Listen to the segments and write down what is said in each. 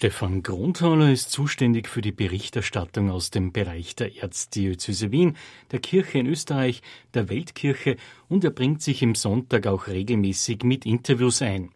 Stefan Grundhaler ist zuständig für die Berichterstattung aus dem Bereich der Erzdiözese Wien, der Kirche in Österreich, der Weltkirche und er bringt sich im Sonntag auch regelmäßig mit Interviews ein.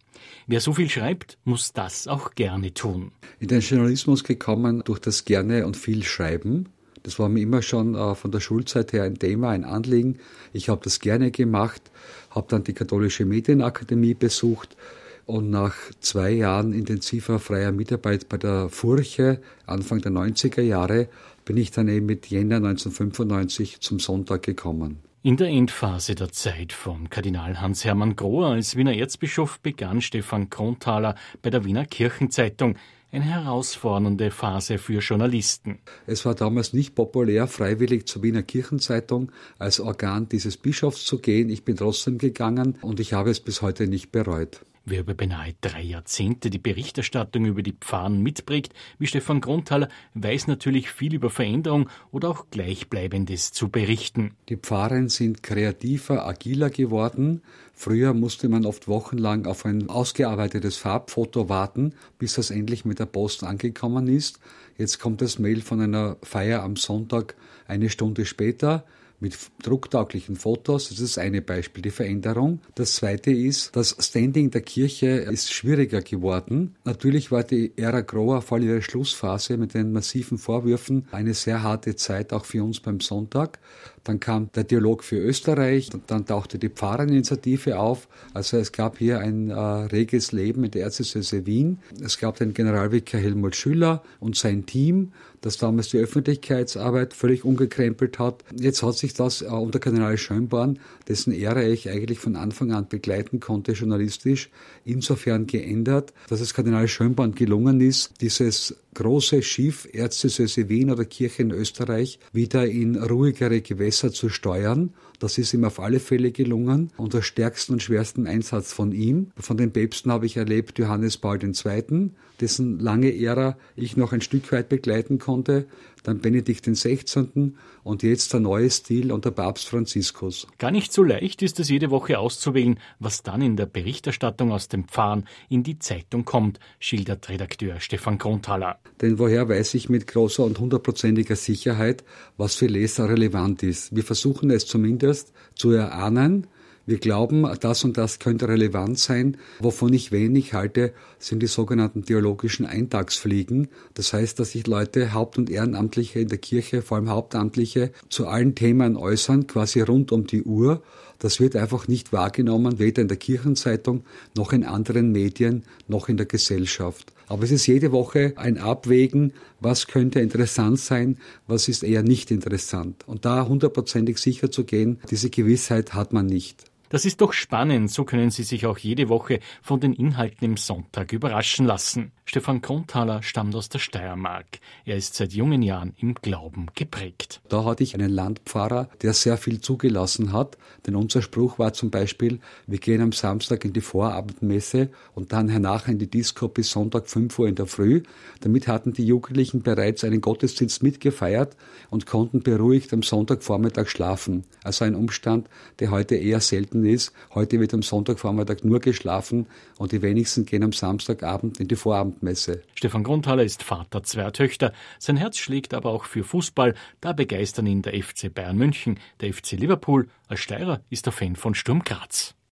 Wer so viel schreibt, muss das auch gerne tun. In den Journalismus gekommen durch das gerne und viel Schreiben. Das war mir immer schon äh, von der Schulzeit her ein Thema, ein Anliegen. Ich habe das gerne gemacht, habe dann die Katholische Medienakademie besucht und nach zwei Jahren intensiver freier Mitarbeit bei der Furche, Anfang der 90er Jahre, bin ich dann eben mit Jänner 1995 zum Sonntag gekommen. In der Endphase der Zeit von Kardinal Hans-Hermann Grohr als Wiener Erzbischof begann Stefan Kronthaler bei der Wiener Kirchenzeitung, eine herausfordernde Phase für Journalisten. Es war damals nicht populär, freiwillig zur Wiener Kirchenzeitung als Organ dieses Bischofs zu gehen. Ich bin trotzdem gegangen und ich habe es bis heute nicht bereut. Wer über beinahe drei Jahrzehnte die Berichterstattung über die Pfarren mitprägt, wie Stefan Grundthaler, weiß natürlich viel über Veränderung oder auch Gleichbleibendes zu berichten. Die Pfarren sind kreativer, agiler geworden. Früher musste man oft wochenlang auf ein ausgearbeitetes Farbfoto warten, bis das endlich mit der Post angekommen ist. Jetzt kommt das Mail von einer Feier am Sonntag eine Stunde später mit drucktauglichen Fotos. Das ist eine Beispiel, die Veränderung. Das zweite ist, das Standing der Kirche ist schwieriger geworden. Natürlich war die Ära Groher voll ihre Schlussphase mit den massiven Vorwürfen eine sehr harte Zeit auch für uns beim Sonntag. Dann kam der Dialog für Österreich, dann tauchte die Pfarrerinitiative auf. Also es gab hier ein äh, reges Leben in der Erzdiözese Wien. Es gab den Generalvikar Helmut Schüller und sein Team, das damals die Öffentlichkeitsarbeit völlig umgekrempelt hat. Jetzt hat sich das äh, unter Kardinal Schönborn, dessen Ehre ich eigentlich von Anfang an begleiten konnte, journalistisch, insofern geändert, dass es Kardinal Schönborn gelungen ist, dieses große Schiff Erzdiözese Wien oder Kirche in Österreich wieder in ruhigere Gewässer zu steuern. Das ist ihm auf alle Fälle gelungen, unter stärksten und schwersten Einsatz von ihm. Von den Päpsten habe ich erlebt Johannes Paul II., dessen lange Ära ich noch ein Stück weit begleiten konnte, dann Benedikt XVI. und jetzt der neue Stil unter Papst Franziskus. Gar nicht so leicht ist es jede Woche auszuwählen, was dann in der Berichterstattung aus dem Pfarren in die Zeitung kommt, schildert Redakteur Stefan Kronthaler. Denn woher weiß ich mit großer und hundertprozentiger Sicherheit, was für Leser relevant ist? Wir versuchen es zumindest zu erahnen, wir glauben, das und das könnte relevant sein. Wovon ich wenig halte, sind die sogenannten theologischen Eintagsfliegen. Das heißt, dass sich Leute, Haupt- und Ehrenamtliche in der Kirche, vor allem Hauptamtliche, zu allen Themen äußern, quasi rund um die Uhr. Das wird einfach nicht wahrgenommen, weder in der Kirchenzeitung noch in anderen Medien noch in der Gesellschaft. Aber es ist jede Woche ein Abwägen, was könnte interessant sein, was ist eher nicht interessant. Und da hundertprozentig sicher zu gehen, diese Gewissheit hat man nicht. Das ist doch spannend, so können Sie sich auch jede Woche von den Inhalten im Sonntag überraschen lassen. Stefan Kronthaler stammt aus der Steiermark. Er ist seit jungen Jahren im Glauben geprägt. Da hatte ich einen Landpfarrer, der sehr viel zugelassen hat, denn unser Spruch war zum Beispiel, wir gehen am Samstag in die Vorabendmesse und dann hernach in die Disco bis Sonntag 5 Uhr in der Früh. Damit hatten die Jugendlichen bereits einen Gottesdienst mitgefeiert und konnten beruhigt am Sonntagvormittag schlafen. Also ein Umstand, der heute eher selten ist. Heute wird am Sonntagvormittag nur geschlafen und die wenigsten gehen am Samstagabend in die Vorabendmesse. Abendmesse. Stefan Grundhaler ist Vater zweier Töchter. Sein Herz schlägt aber auch für Fußball. Da begeistern ihn der FC Bayern München, der FC Liverpool. Als Steirer ist er Fan von Sturm Graz.